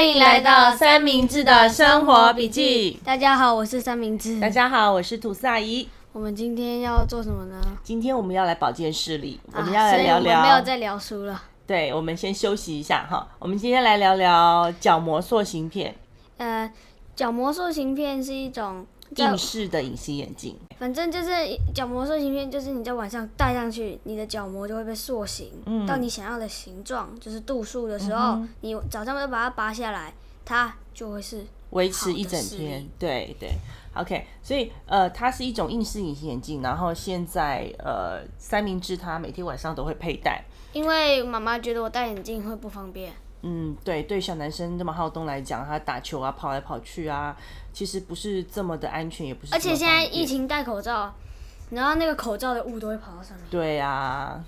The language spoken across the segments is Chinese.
欢迎来到三明治的生活笔记。大家好，我是三明治。大家好，我是吐司阿姨。我们今天要做什么呢？今天我们要来保健室里，我们要来聊聊。没有在聊书了。对，我们先休息一下哈。我们今天来聊聊角膜塑形片。呃，角膜塑形片是一种。近视的隐形眼镜，反正就是角膜塑形片，就是你在晚上戴上去，你的角膜就会被塑形，嗯，到你想要的形状，就是度数的时候，嗯、你早上就把它拔下来，它就会是维持一整天。对对，OK，所以呃，它是一种硬式隐形眼镜，然后现在呃，三明治它每天晚上都会佩戴，因为妈妈觉得我戴眼镜会不方便。嗯，对，对小男生这么好动来讲，他打球啊，跑来跑去啊，其实不是这么的安全，也不是。而且现在疫情戴口罩，然后那个口罩的雾都会跑到上面。对啊，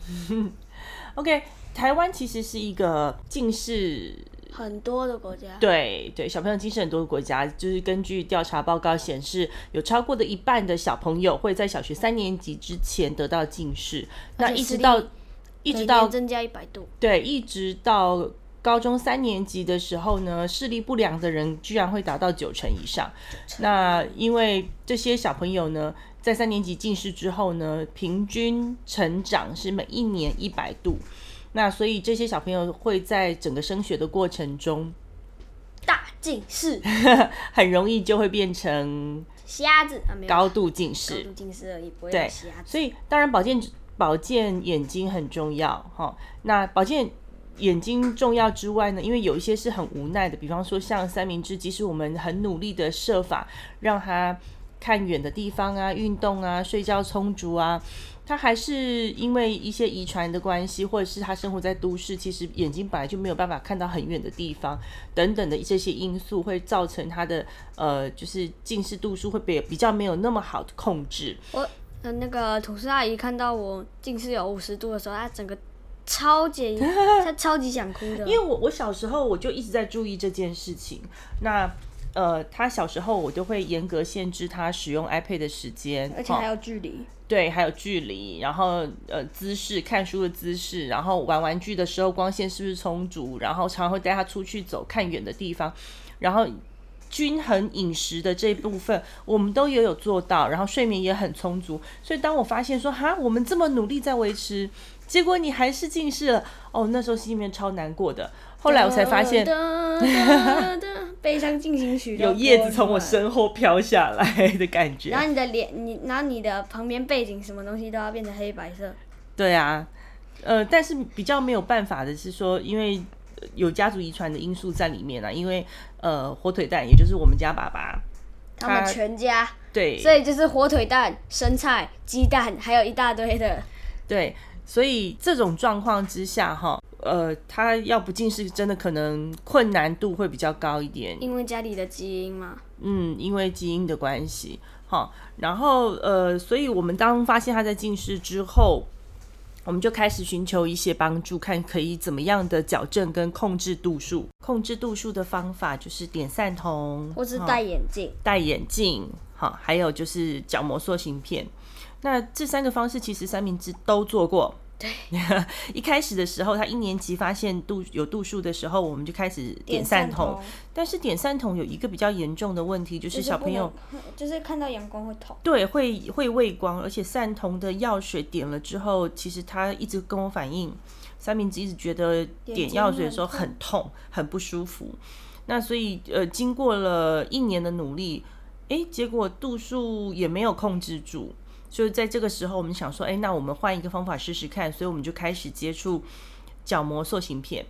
OK，台湾其实是一个近视很多的国家。对对，小朋友近视很多的国家，就是根据调查报告显示，有超过的一半的小朋友会在小学三年级之前得到近视，那一直到一直到增加一百度，对，一直到。高中三年级的时候呢，视力不良的人居然会达到九成以上。那因为这些小朋友呢，在三年级近视之后呢，平均成长是每一年一百度。那所以这些小朋友会在整个升学的过程中大近视，很容易就会变成瞎子。高度近视，高度近视而已，不会瞎子。所以当然保健保健眼睛很重要哈。那保健。眼睛重要之外呢，因为有一些是很无奈的，比方说像三明治，即使我们很努力的设法让他看远的地方啊、运动啊、睡觉充足啊，他还是因为一些遗传的关系，或者是他生活在都市，其实眼睛本来就没有办法看到很远的地方等等的这些因素，会造成他的呃，就是近视度数会比比较没有那么好的控制。我那个吐司阿姨看到我近视有五十度的时候，她整个。超级，他超级想哭的。因为我我小时候我就一直在注意这件事情。那呃，他小时候我就会严格限制他使用 iPad 的时间，而且还有距离。对，还有距离。然后呃，姿势，看书的姿势，然后玩玩具的时候光线是不是充足，然后常常会带他出去走，看远的地方。然后均衡饮食的这一部分，我们都也有做到。然后睡眠也很充足。所以当我发现说哈，我们这么努力在维持。结果你还是近视了哦，那时候心里面超难过的。后来我才发现，悲伤进行曲 有叶子从我身后飘下来的感觉。然后你的脸，你然后你的旁边背景什么东西都要变成黑白色。对啊，呃，但是比较没有办法的是说，因为有家族遗传的因素在里面啊。因为呃，火腿蛋也就是我们家爸爸，他，他们全家对，所以就是火腿蛋、生菜、鸡蛋，还有一大堆的对。所以这种状况之下，哈，呃，他要不近视，真的可能困难度会比较高一点。因为家里的基因嘛。嗯，因为基因的关系，哈。然后，呃，所以我们当发现他在近视之后，我们就开始寻求一些帮助，看可以怎么样的矫正跟控制度数。控制度数的方法就是点散瞳，或是戴眼镜。戴眼镜，哈，还有就是角膜塑形片。那这三个方式其实三明治都做过。对，一开始的时候，他一年级发现度有度数的时候，我们就开始点散瞳。但是点散瞳有一个比较严重的问题，就是小朋友就是看到阳光会痛。对，会会畏光，而且散瞳的药水点了之后，其实他一直跟我反映，三明治一直觉得点药水的时候很痛，很不舒服。那所以呃，经过了一年的努力，哎，结果度数也没有控制住。就在这个时候，我们想说，哎，那我们换一个方法试试看，所以我们就开始接触角膜塑形片。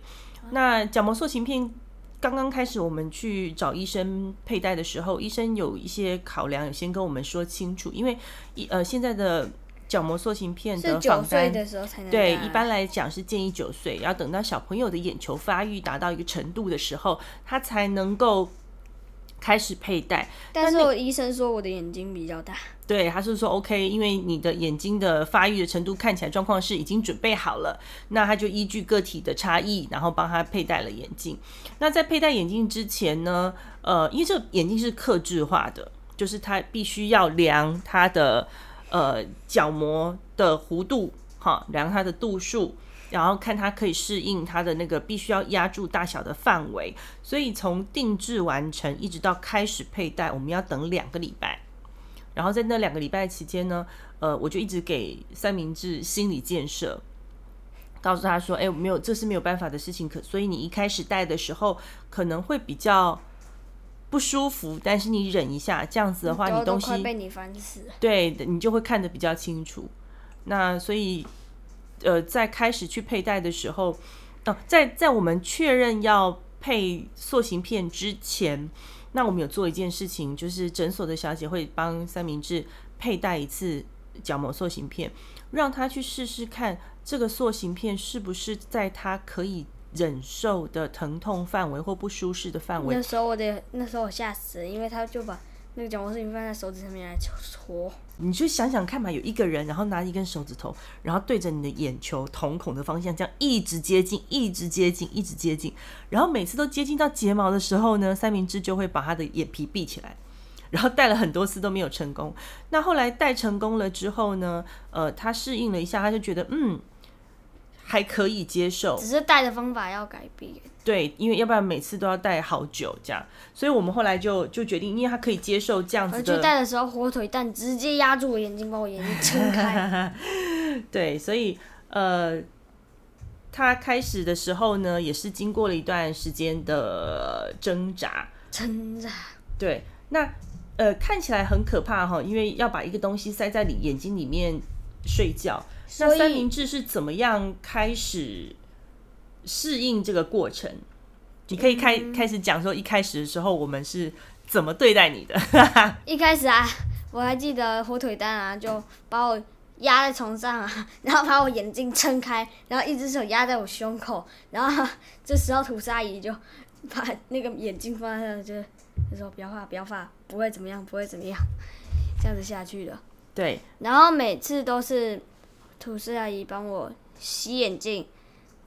那角膜塑形片刚刚开始，我们去找医生佩戴的时候，医生有一些考量，有先跟我们说清楚，因为一呃现在的角膜塑形片的九岁的时候才能戴。对，一般来讲是建议九岁，要等到小朋友的眼球发育达到一个程度的时候，他才能够。开始佩戴，但是我医生说我的眼睛比较大，对，他是说 OK，因为你的眼睛的发育的程度看起来状况是已经准备好了，那他就依据个体的差异，然后帮他佩戴了眼镜。那在佩戴眼镜之前呢，呃，因为这个眼镜是克制化的，就是他必须要量他的呃角膜的弧度，哈，量它的度数。然后看它可以适应它的那个必须要压住大小的范围。所以从定制完成一直到开始佩戴，我们要等两个礼拜。然后在那两个礼拜期间呢，呃，我就一直给三明治心理建设，告诉他说：“哎，没有，这是没有办法的事情。可所以你一开始戴的时候可能会比较不舒服，但是你忍一下，这样子的话，你东西被你烦死，对，你就会看得比较清楚。那所以，呃，在开始去佩戴的时候，哦，在在我们确认要配塑形片之前。”那我们有做一件事情，就是诊所的小姐会帮三明治佩戴一次角膜塑形片，让他去试试看这个塑形片是不是在他可以忍受的疼痛范围或不舒适的范围。那时候我得，那时候我吓死，因为他就把。那个角膜塑形片放在手指上面来戳，你就想想看嘛，有一个人，然后拿一根手指头，然后对着你的眼球瞳孔的方向，这样一直接近，一直接近，一直接近，然后每次都接近到睫毛的时候呢，三明治就会把他的眼皮闭起来，然后戴了很多次都没有成功。那后来戴成功了之后呢，呃，他适应了一下，他就觉得嗯。还可以接受，只是戴的方法要改变。对，因为要不然每次都要戴好久这样，所以我们后来就就决定，因为他可以接受这样子的。而且戴的时候火腿蛋直接压住我眼睛，把我眼睛撑开。对，所以呃，他开始的时候呢，也是经过了一段时间的挣扎。挣扎。对，那呃看起来很可怕哈，因为要把一个东西塞在你眼睛里面睡觉。那三明治是怎么样开始适应这个过程？你可以开、嗯、开始讲说，一开始的时候我们是怎么对待你的？一开始啊，我还记得火腿蛋啊，就把我压在床上啊，然后把我眼睛撑开，然后一只手压在我胸口，然后这时候吐司阿姨就把那个眼睛放在那，就就说不要怕，不要怕，不会怎么样，不会怎么样，这样子下去的。对，然后每次都是。吐司阿姨帮我洗眼镜，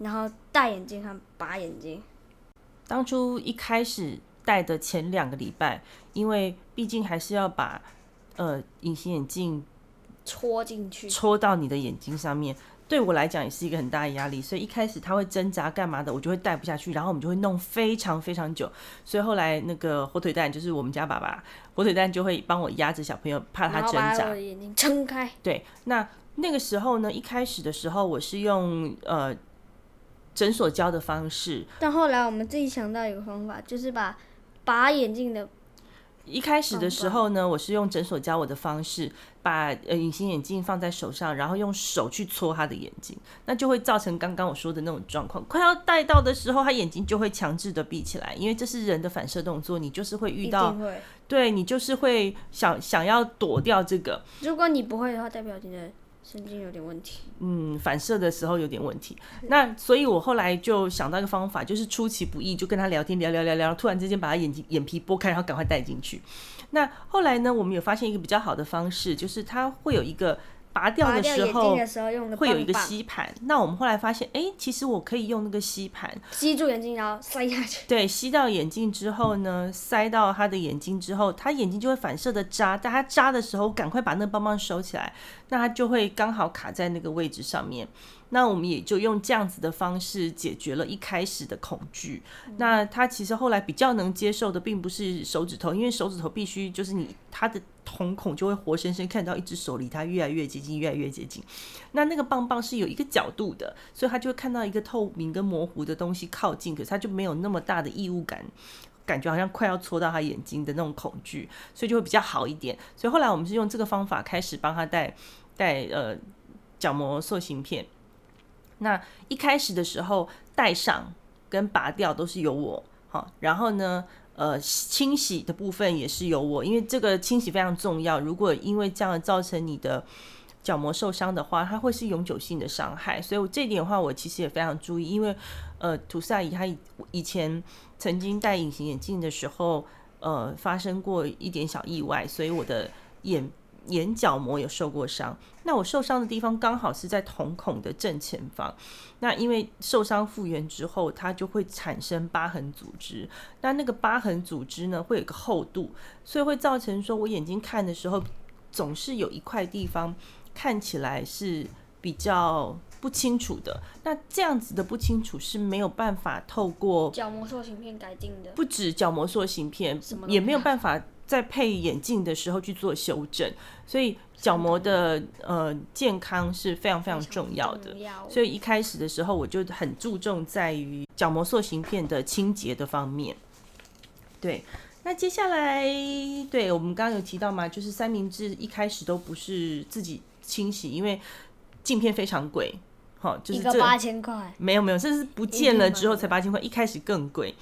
然后戴眼镜和拔眼镜。当初一开始戴的前两个礼拜，因为毕竟还是要把呃隐形眼镜戳进去，戳到你的眼睛上面，对我来讲也是一个很大的压力。所以一开始他会挣扎干嘛的，我就会带不下去，然后我们就会弄非常非常久。所以后来那个火腿蛋就是我们家爸爸，火腿蛋就会帮我压着小朋友，怕他挣扎，把眼睛撑开。对，那。那个时候呢，一开始的时候我是用呃诊所教的方式，但后来我们自己想到一个方法，就是把拔眼镜的。一开始的时候呢，我是用诊所教我的方式，把呃隐形眼镜放在手上，然后用手去搓他的眼睛，那就会造成刚刚我说的那种状况。快要戴到的时候，他眼睛就会强制的闭起来，因为这是人的反射动作，你就是会遇到，对你就是会想想要躲掉这个。如果你不会的话，代表你的。神经有点问题，嗯，反射的时候有点问题。那所以，我后来就想到一个方法，就是出其不意，就跟他聊天，聊聊聊聊，突然之间把他眼睛眼皮拨开，然后赶快戴进去。那后来呢，我们有发现一个比较好的方式，就是他会有一个。拔掉的时候会有一个吸盘，那我们后来发现，哎、欸，其实我可以用那个吸盘吸住眼睛，然后塞下去。对，吸到眼镜之后呢，塞到他的眼睛之后，他眼睛就会反射的扎，但他扎的时候，赶快把那个棒棒收起来，那他就会刚好卡在那个位置上面。那我们也就用这样子的方式解决了一开始的恐惧。那他其实后来比较能接受的，并不是手指头，因为手指头必须就是你他的。瞳孔就会活生生看到一只手离他越来越接近，越来越接近。那那个棒棒是有一个角度的，所以他就会看到一个透明跟模糊的东西靠近，可是他就没有那么大的异物感，感觉好像快要戳到他眼睛的那种恐惧，所以就会比较好一点。所以后来我们是用这个方法开始帮他戴戴呃角膜塑形片。那一开始的时候戴上跟拔掉都是由我，好，然后呢，呃，清洗的部分也是由我，因为这个清洗非常重要。如果因为这样造成你的角膜受伤的话，它会是永久性的伤害。所以这点的话，我其实也非常注意，因为呃，吐司阿姨她以前曾经戴隐形眼镜的时候，呃，发生过一点小意外，所以我的眼。眼角膜有受过伤，那我受伤的地方刚好是在瞳孔的正前方。那因为受伤复原之后，它就会产生疤痕组织。那那个疤痕组织呢，会有个厚度，所以会造成说我眼睛看的时候，总是有一块地方看起来是比较不清楚的。那这样子的不清楚是没有办法透过角膜塑形片改进的，不止角膜塑形片，也没有办法在配眼镜的时候去做修正。所以角膜的呃健康是非常非常重要的。所以一开始的时候我就很注重在于角膜塑形片的清洁的方面。对。那接下来，对我们刚刚有提到嘛，就是三明治一开始都不是自己清洗，因为镜片非常贵，好，就是这八千块，没有没有，这是不见了之后才八千块，一开始更贵。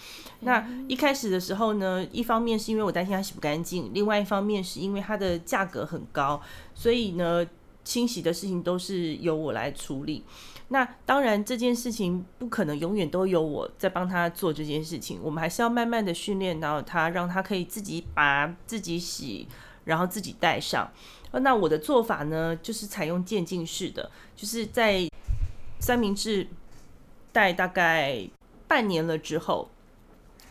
那一开始的时候呢，一方面是因为我担心它洗不干净，另外一方面是因为它的价格很高，所以呢，清洗的事情都是由我来处理。那当然，这件事情不可能永远都由我在帮他做这件事情。我们还是要慢慢的训练到他，让他可以自己拔、自己洗，然后自己戴上。那我的做法呢，就是采用渐进式的，就是在三明治戴大概半年了之后，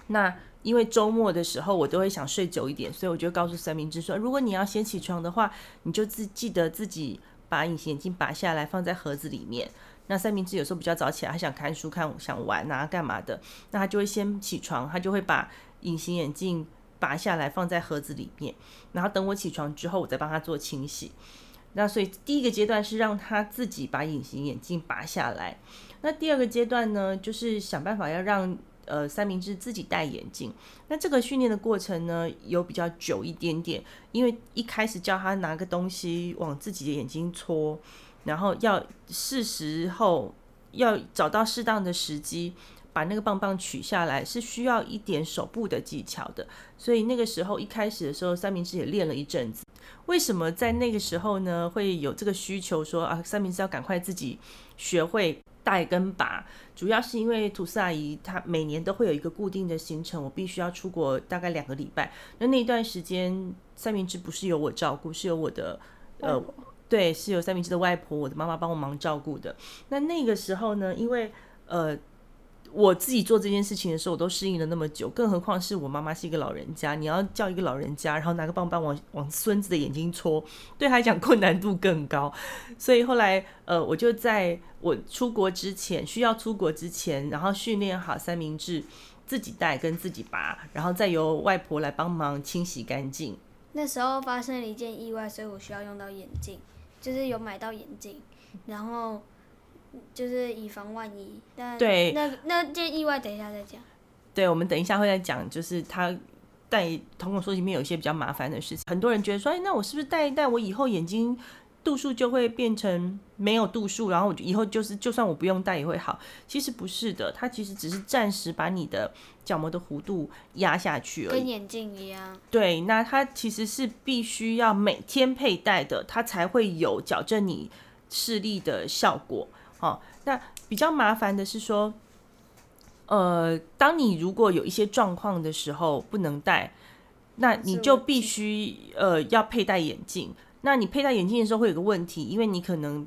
那因为周末的时候我都会想睡久一点，所以我就告诉三明治说，如果你要先起床的话，你就自记得自己把隐形眼镜拔下来，放在盒子里面。那三明治有时候比较早起来，他想看书、看想玩啊、干嘛的，那他就会先起床，他就会把隐形眼镜拔下来放在盒子里面，然后等我起床之后，我再帮他做清洗。那所以第一个阶段是让他自己把隐形眼镜拔下来，那第二个阶段呢，就是想办法要让呃三明治自己戴眼镜。那这个训练的过程呢，有比较久一点点，因为一开始叫他拿个东西往自己的眼睛戳。然后要是时候要找到适当的时机，把那个棒棒取下来，是需要一点手部的技巧的。所以那个时候一开始的时候，三明治也练了一阵子。为什么在那个时候呢，会有这个需求说啊，三明治要赶快自己学会带跟拔？主要是因为吐司阿姨她每年都会有一个固定的行程，我必须要出国大概两个礼拜。那那段时间，三明治不是由我照顾，是由我的呃。对，是由三明治的外婆，我的妈妈帮我忙照顾的。那那个时候呢，因为呃，我自己做这件事情的时候，我都适应了那么久，更何况是我妈妈是一个老人家，你要叫一个老人家，然后拿个棒棒往往孙子的眼睛戳，对他来讲困难度更高。所以后来呃，我就在我出国之前，需要出国之前，然后训练好三明治自己带跟自己拔，然后再由外婆来帮忙清洗干净。那时候发生了一件意外，所以我需要用到眼镜。就是有买到眼镜，然后就是以防万一。但对，那那件意外等一下再讲。对，我们等一下会再讲，就是他戴瞳孔塑形片有一些比较麻烦的事情。很多人觉得说，哎，那我是不是戴一戴，我以后眼睛度数就会变成没有度数，然后我以后就是就算我不用戴也会好？其实不是的，它其实只是暂时把你的角膜的弧度压下去而已，跟眼镜一样。对，那它其实是必须要每天佩戴的，它才会有矫正你视力的效果。哦，那比较麻烦的是说，呃，当你如果有一些状况的时候不能戴，那你就必须呃要佩戴眼镜。那你佩戴眼镜的时候会有个问题，因为你可能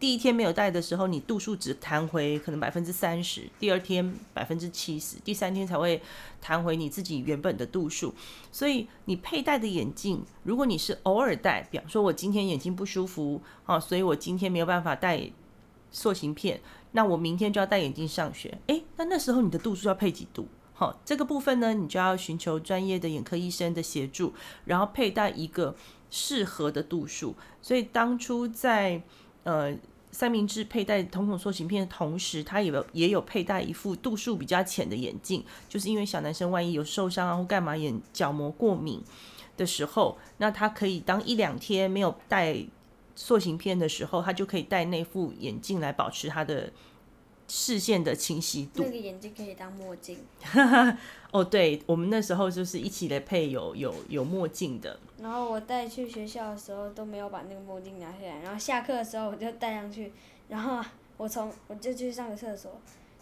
第一天没有戴的时候，你度数只弹回可能百分之三十，第二天百分之七十，第三天才会弹回你自己原本的度数。所以你佩戴的眼镜，如果你是偶尔戴，比方说我今天眼睛不舒服啊，所以我今天没有办法戴塑形片，那我明天就要戴眼镜上学。诶，那那时候你的度数要配几度？好，这个部分呢，你就要寻求专业的眼科医生的协助，然后佩戴一个。适合的度数，所以当初在呃三明治佩戴瞳孔塑形片的同时，他也有也有佩戴一副度数比较浅的眼镜，就是因为小男生万一有受伤啊或干嘛眼角膜过敏的时候，那他可以当一两天没有戴塑形片的时候，他就可以戴那副眼镜来保持他的。视线的清晰度，那个眼镜可以当墨镜。哦，对，我们那时候就是一起来配有有有墨镜的。然后我带去学校的时候都没有把那个墨镜拿下来，然后下课的时候我就戴上去，然后我从我就去上个厕所，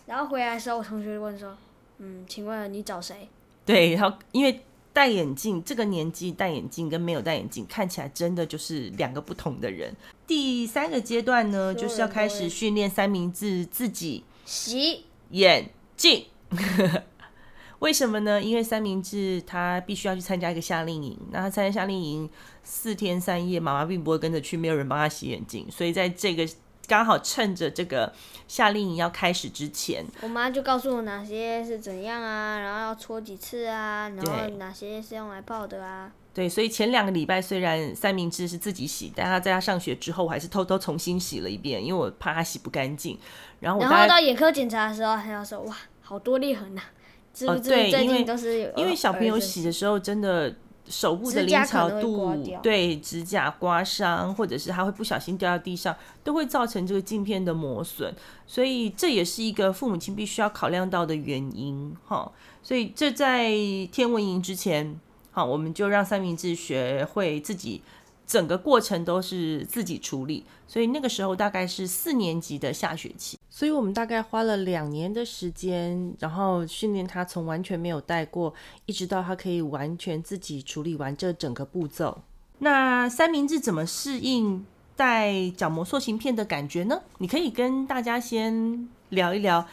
然后回来的时候我同学问说：“嗯，请问你找谁？”对，然后因为。戴眼镜这个年纪戴眼镜跟没有戴眼镜看起来真的就是两个不同的人。第三个阶段呢，就是要开始训练三明治自己洗眼镜。为什么呢？因为三明治他必须要去参加一个夏令营，那他参加夏令营四天三夜，妈妈并不会跟着去，没有人帮他洗眼镜，所以在这个刚好趁着这个夏令营要开始之前，我妈就告诉我哪些是怎样啊，然后要搓几次啊，然后哪些是用来泡的啊。对，所以前两个礼拜虽然三明治是自己洗，但他在他上学之后，我还是偷偷重新洗了一遍，因为我怕他洗不干净。然后我然后到眼科检查的时候，还要说哇，好多裂痕呐、啊。是是哦，对，因为都是有因为小朋友洗的时候真的。手部的灵巧度，对指甲刮伤，或者是它会不小心掉到地上，都会造成这个镜片的磨损，所以这也是一个父母亲必须要考量到的原因哈。所以这在天文营之前，好，我们就让三明治学会自己。整个过程都是自己处理，所以那个时候大概是四年级的下学期，所以我们大概花了两年的时间，然后训练他从完全没有带过，一直到他可以完全自己处理完这整个步骤。那三明治怎么适应带角膜塑形片的感觉呢？你可以跟大家先聊一聊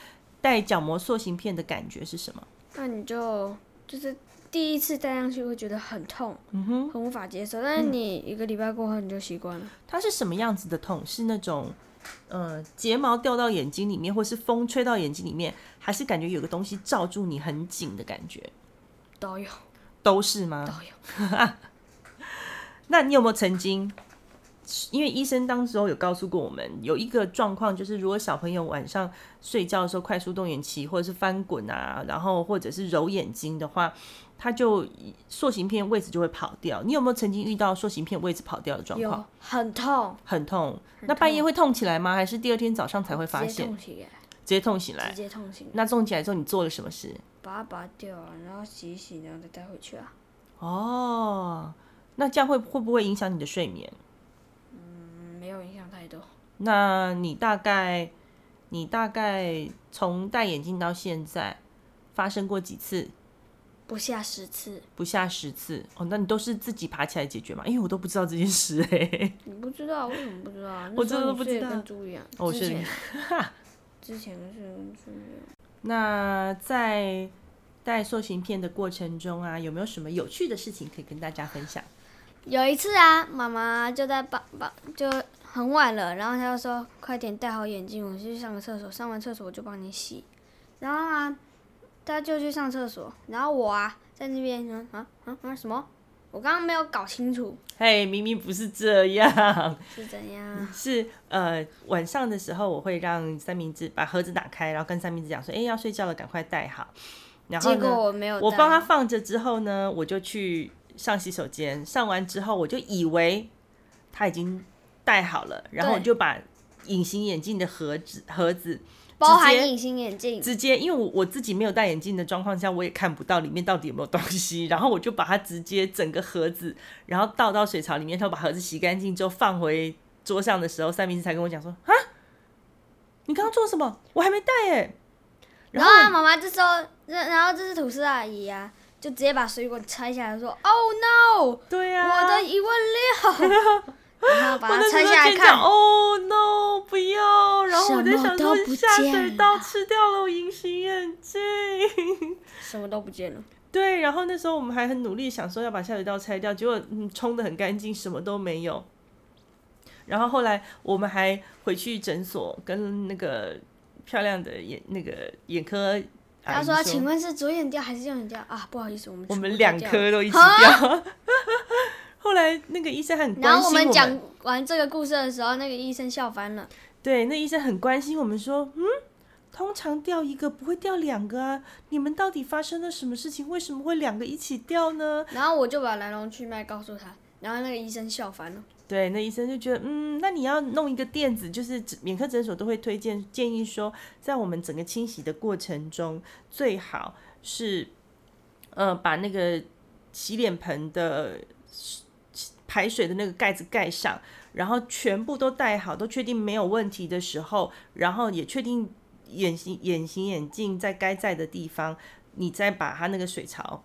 带角膜塑形片的感觉是什么？那你就就是。第一次戴上去会觉得很痛，嗯哼，很无法接受。但是你一个礼拜过后你就习惯了。它是什么样子的痛？是那种，呃，睫毛掉到眼睛里面，或是风吹到眼睛里面，还是感觉有个东西罩住你很紧的感觉？都有，都是吗？都有。那你有没有曾经？因为医生当时候有告诉过我们，有一个状况，就是如果小朋友晚上睡觉的时候快速动眼期，或者是翻滚啊，然后或者是揉眼睛的话。他就塑形片位置就会跑掉。你有没有曾经遇到塑形片位置跑掉的状况？有，很痛，很痛。那半夜会痛起来吗？还是第二天早上才会发现？直接痛起来。直接痛醒来。那痛起来之后，你做了什么事？把它拔掉啊，然后洗一洗，然后再带回去啊。哦，那这样会会不会影响你的睡眠？嗯，没有影响太多。那你大概，你大概从戴眼镜到现在发生过几次？不下十次，不下十次哦。那你都是自己爬起来解决吗？因为我都不知道这件事哎、欸。你不知道？为什么不知道？我真的不知道。跟猪一样。哦，是。之前是 跟猪一样。那在戴塑形片的过程中啊，有没有什么有趣的事情可以跟大家分享？有一次啊，妈妈就在帮帮，就很晚了，然后她就说：“快点戴好眼镜，我去上个厕所。上完厕所我就帮你洗。”然后啊。她就去上厕所，然后我啊在那边说啊啊啊什么？我刚刚没有搞清楚。嘿，明明不是这样。是怎样？是呃晚上的时候，我会让三明治把盒子打开，然后跟三明治讲说：“哎，要睡觉了，赶快戴好。”然后呢，结果我没有。我帮他放着之后呢，我就去上洗手间。上完之后，我就以为他已经戴好了，然后我就把隐形眼镜的盒子盒子。包含隐形眼镜，直接，因为我我自己没有戴眼镜的状况下，我也看不到里面到底有没有东西。然后我就把它直接整个盒子，然后倒到水槽里面，然后把盒子洗干净之后放回桌上的时候，三明治才跟我讲说：“啊，你刚刚做什么？我还没戴耶。”然后啊，妈妈这时候，然后这是吐司阿姨啊，就直接把水果拆下来说：“Oh no！” 对呀，我的一万六。然后把它拆下来看，哦、oh, no，不要！然后我就想说，下水道吃掉了我隐形眼镜，什么都不见了。对，然后那时候我们还很努力想说要把下水道拆掉，结果嗯冲的很干净，什么都没有。然后后来我们还回去诊所跟那个漂亮的眼那个眼科他说：“请问是左眼掉还是右眼掉啊？”不好意思，我们我们两颗都一起掉。后来那个医生很关心我们。然后我们讲完这个故事的时候，那个医生笑翻了。对，那医生很关心我们，说：“嗯，通常掉一个不会掉两个啊，你们到底发生了什么事情？为什么会两个一起掉呢？”然后我就把来龙去脉告诉他，然后那个医生笑翻了。对，那医生就觉得，嗯，那你要弄一个垫子，就是眼科诊所都会推荐建议说，在我们整个清洗的过程中，最好是，呃，把那个洗脸盆的。排水的那个盖子盖上，然后全部都戴好，都确定没有问题的时候，然后也确定眼型隐形眼镜在该在的地方，你再把它那个水槽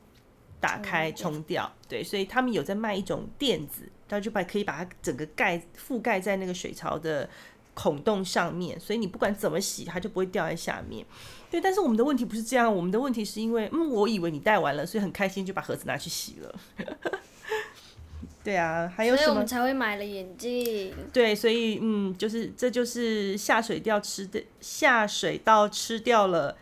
打开冲掉。对，所以他们有在卖一种垫子，然后就把可以把它整个盖覆盖在那个水槽的孔洞上面，所以你不管怎么洗，它就不会掉在下面。对，但是我们的问题不是这样，我们的问题是因为，嗯，我以为你戴完了，所以很开心就把盒子拿去洗了。对啊，还有什么？所以我们才会买了眼镜。对，所以嗯，就是这就是下水掉吃的下水道吃掉了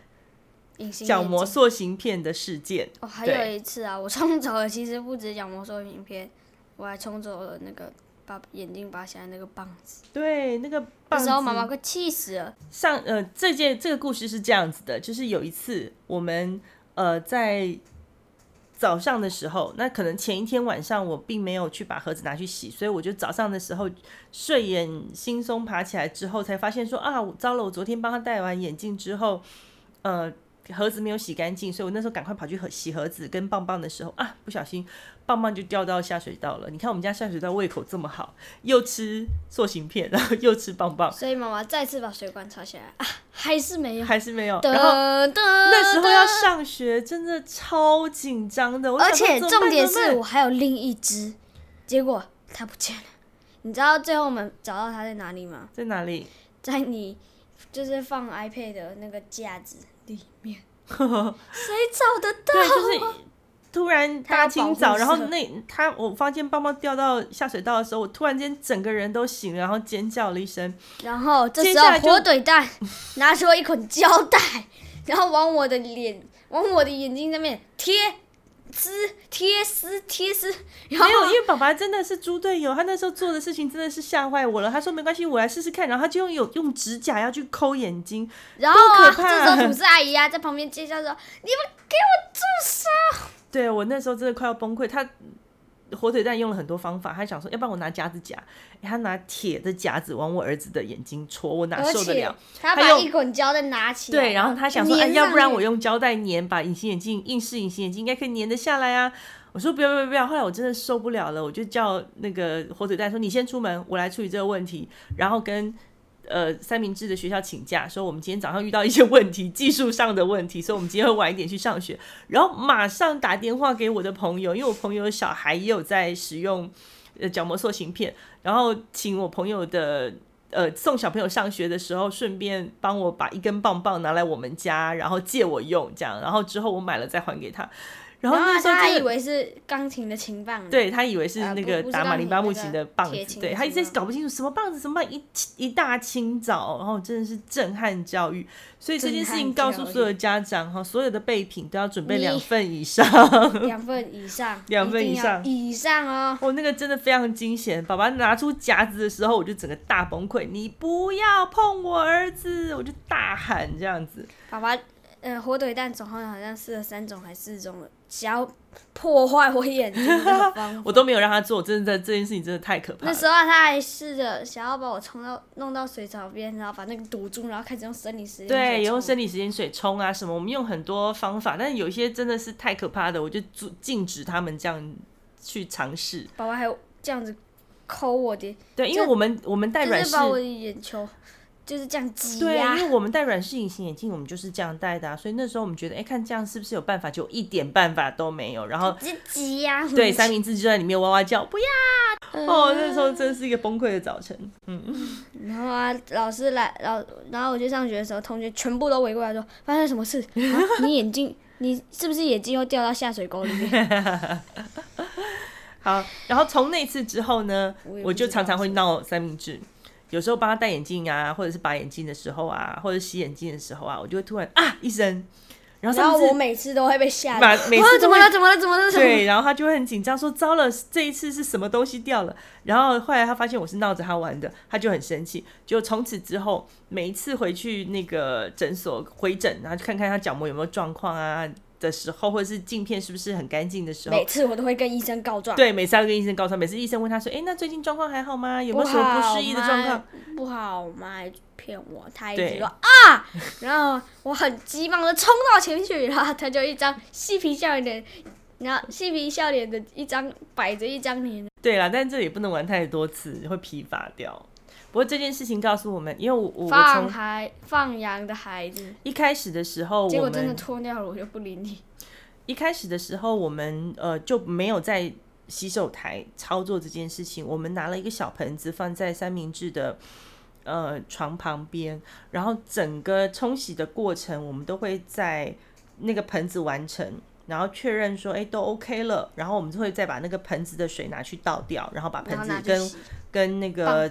角膜塑形片的事件。哦，还有一次啊，我冲走了，其实不止角膜塑形片，我还冲走了那个把眼镜拔下来那个棒子。对，那个棒子。那时候妈妈快气死了。上呃，这件这个故事是这样子的，就是有一次我们呃在。早上的时候，那可能前一天晚上我并没有去把盒子拿去洗，所以我就早上的时候睡眼惺忪爬起来之后，才发现说啊，糟了！我昨天帮他戴完眼镜之后，呃。盒子没有洗干净，所以我那时候赶快跑去盒洗盒子跟棒棒的时候啊，不小心棒棒就掉到下水道了。你看我们家下水道胃口这么好，又吃塑形片，然后又吃棒棒。所以妈妈再次把水管插起来啊，还是没有，还是没有。然后那时候要上学，真的超紧张的。而且重点是我还有另一只，结果它不见了。你知道最后我们找到它在哪里吗？在哪里？在你就是放 iPad 的那个架子。里面，谁找得到？对，就是突然大清早，然后那他我发现棒棒掉到下水道的时候，我突然间整个人都醒了，然后尖叫了一声。然后这时候火腿蛋拿出了一捆胶带，然后往我的脸、往我的眼睛上面贴。丝贴丝贴丝，没有，因为爸爸真的是猪队友，他那时候做的事情真的是吓坏我了。他说没关系，我来试试看，然后他就用有用指甲要去抠眼睛，然后啊，这时候 吐司阿姨啊在旁边尖叫说：“你们给我住手！”对，我那时候真的快要崩溃，他。火腿蛋用了很多方法，他想说，要不然我拿夹子夹，他拿铁的夹子往我儿子的眼睛戳，我哪受得了？他把一捆胶带拿起来，对，然后他想说，哎，要不然我用胶带粘，把隐形眼镜硬式隐形眼镜应该可以粘得下来啊。我说不要不要不要，后来我真的受不了了，我就叫那个火腿蛋说，你先出门，我来处理这个问题，然后跟。呃，三明治的学校请假，说我们今天早上遇到一些问题，技术上的问题，所以我们今天会晚一点去上学。然后马上打电话给我的朋友，因为我朋友小孩也有在使用呃角膜塑形片，然后请我朋友的呃送小朋友上学的时候，顺便帮我把一根棒棒拿来我们家，然后借我用，这样，然后之后我买了再还给他。然后那时候他以为是钢琴的琴棒，对，他以为是那个打马林巴木琴的棒子，对，他一直搞不清楚什么棒子什么棒，一一大清早，然后真的是震撼教育。所以这件事情告诉所有家长哈，所有的备品都要准备 两份以上，两份以上，两份以上以上哦。我那个真的非常惊险，爸爸拿出夹子的时候，我就整个大崩溃，你不要碰我儿子，我就大喊这样子。爸爸。呃，火腿蛋总共好像试了三种还是四种了，想要破坏我眼睛的方 法我都没有让他做，真的这件事情真的太可怕了。那时候他还试着想要把我冲到弄到水槽边，然后把那个堵住，然后开始用生理食盐水。对，用生理时间水冲啊什么，我们用很多方法，但是有一些真的是太可怕的，我就阻禁止他们这样去尝试。宝宝还有这样子抠我的，对，因为我们我们戴软式，把我的眼球。就是这样挤对，因为我们戴软式隐形眼镜，我们就是这样戴的，啊，所以那时候我们觉得，哎，看这样是不是有办法？就一点办法都没有。然后挤呀，对，三明治就在里面哇哇叫，不要！哦，那时候真是一个崩溃的早晨。嗯，然后啊，老师来，然后然后我去上学的时候，同学全部都围过来说，发生什么事？啊，你眼镜，你是不是眼镜又掉到下水沟里面？好，然后从那次之后呢，我，我就常常会闹三明治。有时候帮他戴眼镜啊，或者是拔眼镜的时候啊，或者洗眼镜的时候啊，我就会突然啊一声，然后，然后我每次都会被吓到，每次怎么了？怎么了？怎么了？对，然后他就会很紧张，说糟了，这一次是什么东西掉了？然后后来他发现我是闹着他玩的，他就很生气。就从此之后，每一次回去那个诊所回诊，然后就看看他角膜有没有状况啊。的时候，或者是镜片是不是很干净的时候，每次我都会跟医生告状。对，每次要跟医生告状。每次医生问他说：“哎、欸，那最近状况还好吗？有没有什么不适应的状况？”不好吗？骗我！他一直说啊，然后我很急忙的冲到前去，然后他就一张嬉皮笑脸的，然后嬉皮笑脸的一张摆着一张脸。对啦，但这也不能玩太多次，会疲乏掉。不过这件事情告诉我们，因为我我放孩放羊的孩子，一开始的时候，结果真的脱掉了，我就不理你。一开始的时候，我们呃就没有在洗手台操作这件事情。我们拿了一个小盆子放在三明治的呃床旁边，然后整个冲洗的过程，我们都会在那个盆子完成，然后确认说，哎，都 OK 了，然后我们就会再把那个盆子的水拿去倒掉，然后把盆子跟跟那个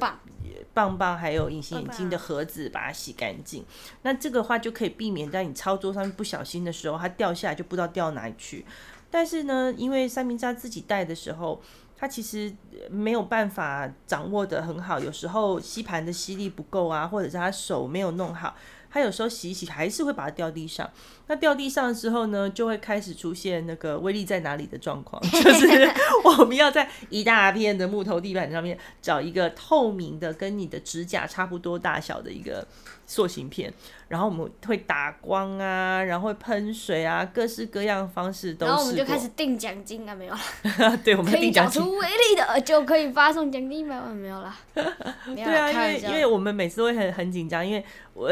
棒棒还有隐形眼镜的盒子把它洗干净。那这个话就可以避免在你操作上面不小心的时候，它掉下来就不知道掉哪里去。但是呢，因为三明治自己带的时候，他其实没有办法掌握得很好，有时候吸盘的吸力不够啊，或者是他手没有弄好。他有时候洗一洗还是会把它掉地上，那掉地上之后呢，就会开始出现那个威力在哪里的状况，就是 我们要在一大片的木头地板上面找一个透明的跟你的指甲差不多大小的一个塑形片，然后我们会打光啊，然后会喷水啊，各式各样的方式都。然后我们就开始定奖金啊，没有了。对，我们定奖金。可以找出 威力的就可以发送奖金，没有没有了。对啊，因为因为我们每次都会很很紧张，因为我。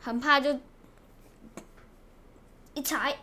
很怕就一踩，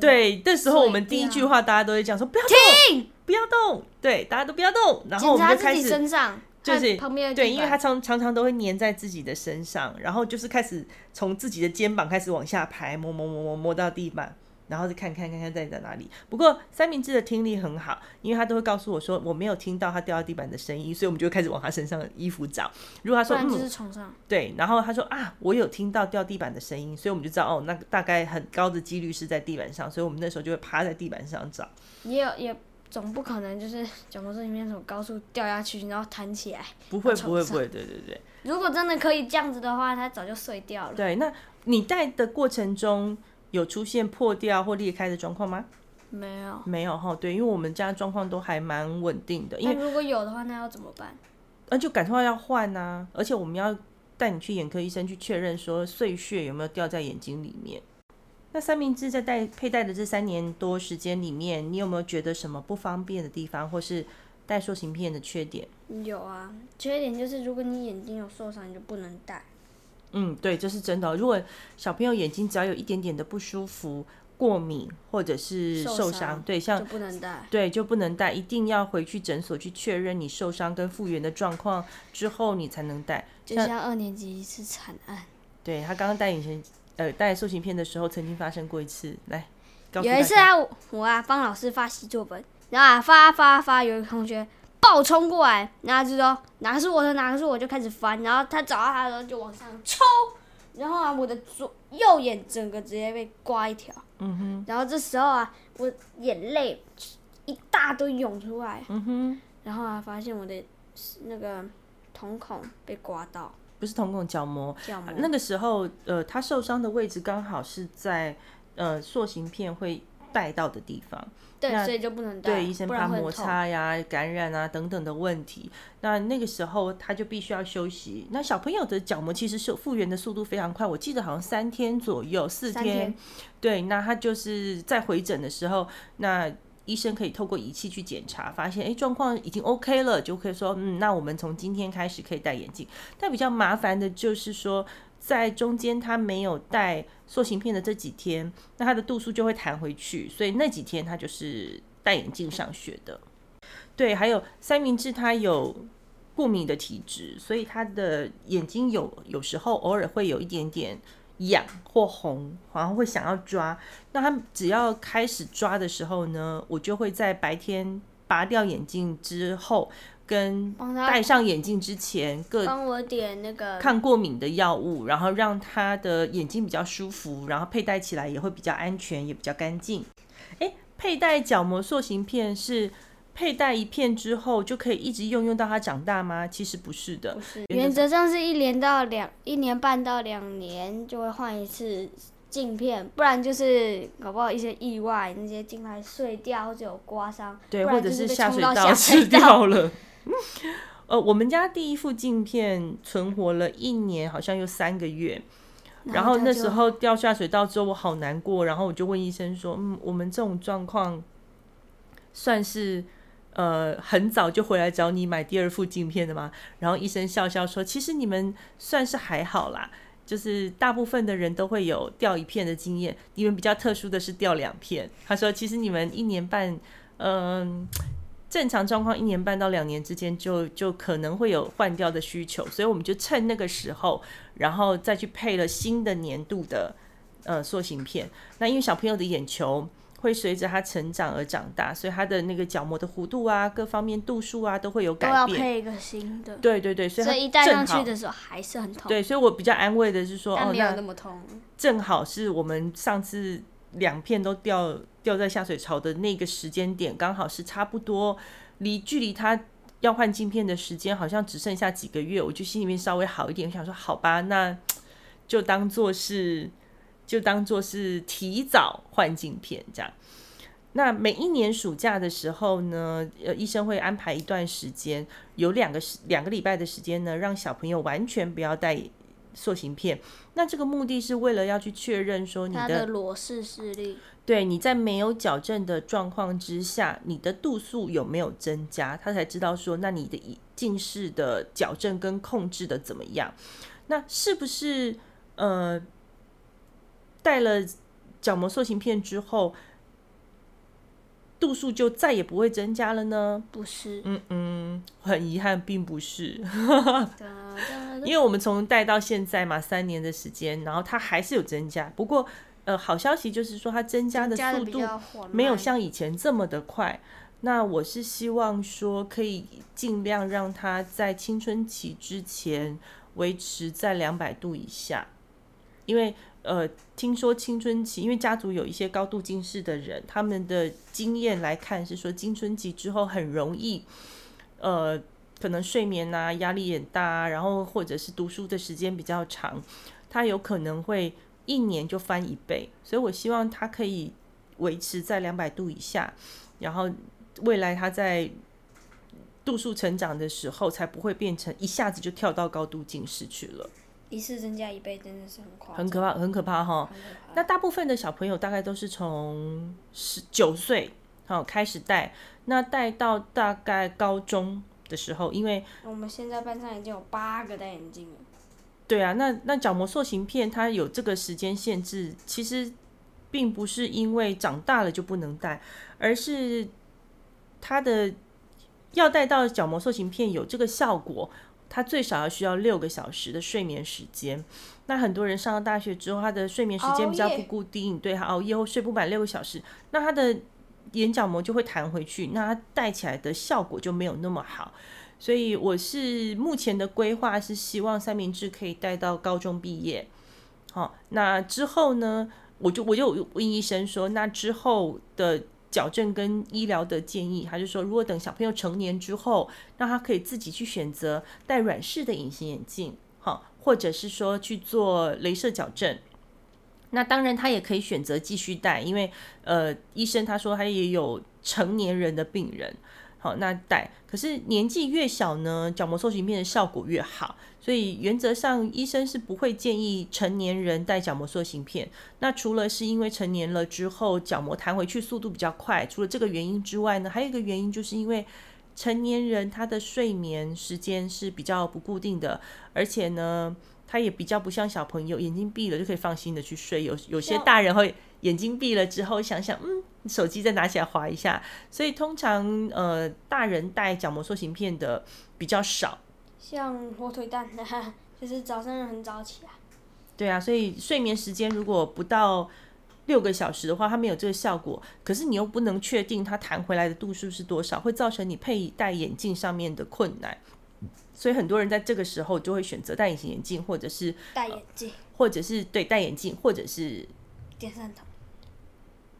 对，那时候我们第一句话大家都会讲说不要动，不要动，对，大家都不要动，然后我们就开始身上就是旁边对，因为他常常常都会粘在自己的身上，然后就是开始从自己的肩膀开始往下排，摸摸摸摸摸到地板。然后再看看看看在在哪里。不过三明治的听力很好，因为他都会告诉我说我没有听到他掉到地板的声音，所以我们就会开始往他身上的衣服找。如果他说嗯，床上对，然后他说啊，我有听到掉地板的声音，所以我们就知道哦，那大概很高的几率是在地板上，所以我们那时候就会趴在地板上找。也有也总不可能就是角膜这里面从高处掉下去，然后弹起来。不会不会不会，对对对。如果真的可以这样子的话，他早就碎掉了。对，那你戴的过程中。有出现破掉或裂开的状况吗？没有，没有哈。对，因为我们家状况都还蛮稳定的。因为如果有的话，那要怎么办？那就赶快要换呐！而且我们要带你去眼科医生去确认，说碎屑有没有掉在眼睛里面。那三明治在戴佩戴的这三年多时间里面，你有没有觉得什么不方便的地方，或是戴塑形片的缺点？有啊，缺点就是如果你眼睛有受伤，你就不能戴。嗯，对，这是真的。如果小朋友眼睛只要有一点点的不舒服、过敏或者是受伤，对，像就不能戴，对，就不能戴，一定要回去诊所去确认你受伤跟复原的状况之后，你才能戴。就像二年级一次惨案，对，他刚刚戴隐形呃戴塑形片的时候，曾经发生过一次。来，有一次啊，我啊帮老师发习作本，然后啊发发发，有一个同学。爆冲过来，然后就说哪个是我的，哪个是我，就开始翻。然后他找到他的时候就往上抽，然后啊，我的左右眼整个直接被刮一条。嗯哼。然后这时候啊，我眼泪一大堆涌出来。嗯哼。然后啊，发现我的那个瞳孔被刮到。不是瞳孔，角膜。角膜。那个时候，呃，他受伤的位置刚好是在呃塑形片会带到的地方。对，所以就不能戴。对，医生怕摩擦呀、感染啊等等的问题。那那个时候他就必须要休息。那小朋友的角膜其实是复原的速度非常快，我记得好像三天左右，四天。天对，那他就是在回诊的时候，那医生可以透过仪器去检查，发现哎状况已经 OK 了，就可以说嗯，那我们从今天开始可以戴眼镜。但比较麻烦的就是说。在中间他没有戴塑形片的这几天，那他的度数就会弹回去，所以那几天他就是戴眼镜上学的。对，还有三明治他有过敏的体质，所以他的眼睛有有时候偶尔会有一点点痒或红，好像会想要抓。那他只要开始抓的时候呢，我就会在白天拔掉眼镜之后。跟戴上眼镜之前，各帮我点那个抗过敏的药物，然后让他的眼睛比较舒服，然后佩戴起来也会比较安全，也比较干净。诶，佩戴角膜塑形片是佩戴一片之后就可以一直用用到他长大吗？其实不是的，不是，原则上是一年到两一年半到两年就会换一次镜片，不然就是搞不好一些意外，那些镜片碎掉或者有刮伤，对，或者是下水道吃 掉了。呃，我们家第一副镜片存活了一年，好像有三个月。然后那时候掉下水道之后，我好难过。然后我就问医生说：“嗯，我们这种状况算是呃很早就回来找你买第二副镜片的吗？”然后医生笑笑说：“其实你们算是还好啦，就是大部分的人都会有掉一片的经验，你们比较特殊的是掉两片。”他说：“其实你们一年半，嗯。”正常状况一年半到两年之间就就可能会有换掉的需求，所以我们就趁那个时候，然后再去配了新的年度的呃塑形片。那因为小朋友的眼球会随着他成长而长大，所以他的那个角膜的弧度啊，各方面度数啊都会有改变。都要配一个新的。对对对，所以，所以一戴上去的时候还是很痛。对，所以我比较安慰的是说，哦没有那么痛。哦，正好是我们上次两片都掉掉在下水槽的那个时间点，刚好是差不多离距离他要换镜片的时间好像只剩下几个月，我就心里面稍微好一点，我想说好吧，那 就当做是。就当做是提早换镜片这样。那每一年暑假的时候呢，呃，医生会安排一段时间，有两个两个礼拜的时间呢，让小朋友完全不要戴塑形片。那这个目的是为了要去确认说你的，的裸视视力，对，你在没有矫正的状况之下，你的度数有没有增加，他才知道说，那你的近视的矫正跟控制的怎么样？那是不是呃？戴了角膜塑形片之后，度数就再也不会增加了呢？不是，嗯嗯，很遗憾，并不是。因为我们从带到现在嘛，三年的时间，然后它还是有增加。不过，呃，好消息就是说，它增加的速度没有像以前这么的快。那我是希望说，可以尽量让它在青春期之前维持在两百度以下，因为。呃，听说青春期，因为家族有一些高度近视的人，他们的经验来看是说，青春期之后很容易，呃，可能睡眠啊压力也大啊，然后或者是读书的时间比较长，他有可能会一年就翻一倍，所以我希望他可以维持在两百度以下，然后未来他在度数成长的时候，才不会变成一下子就跳到高度近视去了。一次增加一倍真的是很夸张，很可怕，很可怕哈。那大部分的小朋友大概都是从十九岁好开始戴，那戴到大概高中的时候，因为我们现在班上已经有八个戴眼镜了。对啊，那那角膜塑形片它有这个时间限制，其实并不是因为长大了就不能戴，而是它的要戴到角膜塑形片有这个效果。他最少要需要六个小时的睡眠时间。那很多人上了大学之后，他的睡眠时间比较不固定，对，他熬夜后睡不满六个小时，那他的眼角膜就会弹回去，那他戴起来的效果就没有那么好。所以我是目前的规划是希望三明治可以戴到高中毕业。好，那之后呢，我就我就问医生说，那之后的。矫正跟医疗的建议，他就说，如果等小朋友成年之后，让他可以自己去选择戴软式的隐形眼镜，好，或者是说去做镭射矫正。那当然，他也可以选择继续戴，因为呃，医生他说他也有成年人的病人。好，那戴，可是年纪越小呢，角膜塑形片的效果越好，所以原则上医生是不会建议成年人戴角膜塑形片。那除了是因为成年了之后角膜弹回去速度比较快，除了这个原因之外呢，还有一个原因就是因为成年人他的睡眠时间是比较不固定的，而且呢，他也比较不像小朋友眼睛闭了就可以放心的去睡，有有些大人会眼睛闭了之后想想嗯。手机再拿起来划一下，所以通常呃大人戴角膜塑形片的比较少，像火腿蛋的，就是早上很早起来。对啊，所以睡眠时间如果不到六个小时的话，它没有这个效果。可是你又不能确定它弹回来的度数是多少，会造成你佩戴眼镜上面的困难。所以很多人在这个时候就会选择戴隐形眼镜，或者是戴眼镜，或者是对戴眼镜，或者是点散瞳。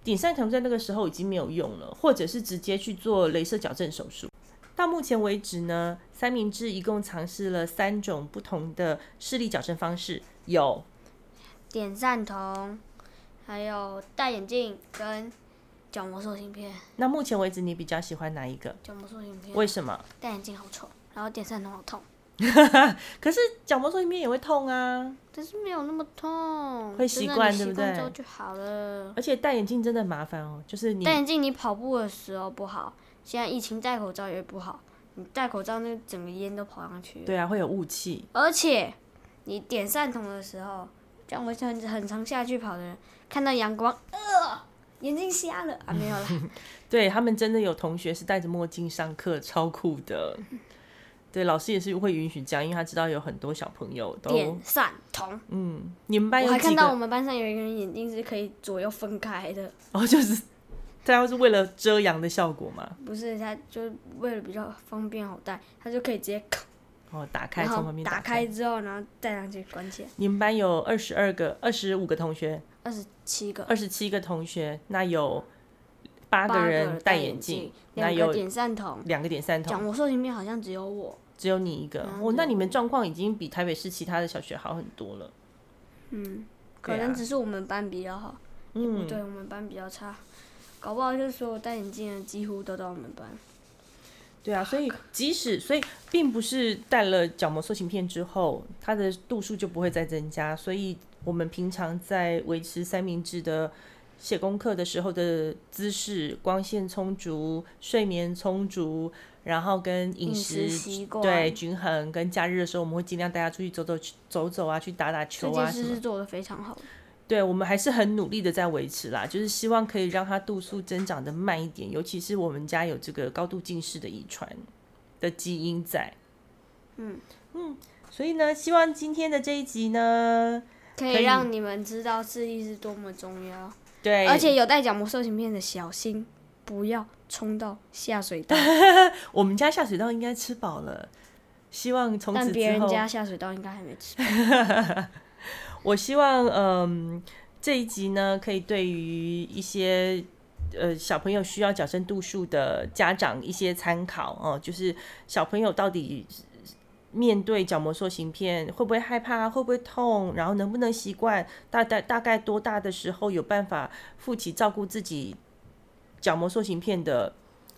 点散瞳在那个时候已经没有用了，或者是直接去做镭射矫正手术。到目前为止呢，三明治一共尝试了三种不同的视力矫正方式，有点散瞳，还有戴眼镜跟角膜塑形片。那目前为止，你比较喜欢哪一个？角膜塑形片。为什么？戴眼镜好丑，然后点散瞳好痛。可是角膜塑形片也会痛啊，但是没有那么痛，会习惯对不对？就好了。而且戴眼镜真的很麻烦哦，就是你戴眼镜，你跑步的时候不好，现在疫情戴口罩也不好，你戴口罩那整个烟都跑上去。对啊，会有雾气。而且你点散瞳的时候，像我很很常下去跑的人，看到阳光，呃，眼睛瞎了啊，没有了。对，他们真的有同学是戴着墨镜上课，超酷的。对，老师也是会允许这样，因为他知道有很多小朋友都点散瞳。嗯，你们班有？我还看到我们班上有一个人眼睛是可以左右分开的。哦，就是它是为了遮阳的效果吗？不是，他就为了比较方便好戴，他就可以直接哦，打开从旁边打开之后，然后戴上去关起来。你们班有二十二个、二十五个同学？二十七个。二十七个同学，那有八个人戴眼镜，那有点散瞳，两个点散瞳。角膜塑形片好像只有我，只有你一个。哦，那你们状况已经比台北市其他的小学好很多了。嗯，可能只是我们班比较好。嗯，对，我们班比较差，搞不好就是所有戴眼镜的几乎都到我们班。对啊，所以即使所以并不是戴了角膜塑形片之后，它的度数就不会再增加。所以我们平常在维持三明治的写功课的时候的姿势、光线充足、睡眠充足，然后跟饮食，习惯对均衡，跟假日的时候我们会尽量带他出去走走走走啊，去打打球啊，这件事是做的非常好。对，我们还是很努力的在维持啦，就是希望可以让他度数增长的慢一点，尤其是我们家有这个高度近视的遗传的基因在。嗯嗯，所以呢，希望今天的这一集呢，可以让你们知道视力是多么重要。对，而且有戴角膜塑形片的小心，不要冲到下水道。我们家下水道应该吃饱了，希望从此之后，但别人家下水道应该还没吃饱。我希望，嗯，这一集呢，可以对于一些呃小朋友需要矫正度数的家长一些参考哦。就是小朋友到底面对角膜塑形片会不会害怕，会不会痛，然后能不能习惯？大概大概多大的时候有办法负起照顾自己角膜塑形片的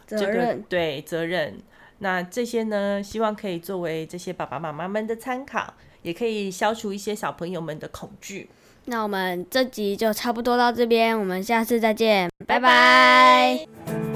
这个责任？对，责任。那这些呢，希望可以作为这些爸爸妈妈们的参考。也可以消除一些小朋友们的恐惧。那我们这集就差不多到这边，我们下次再见，拜拜。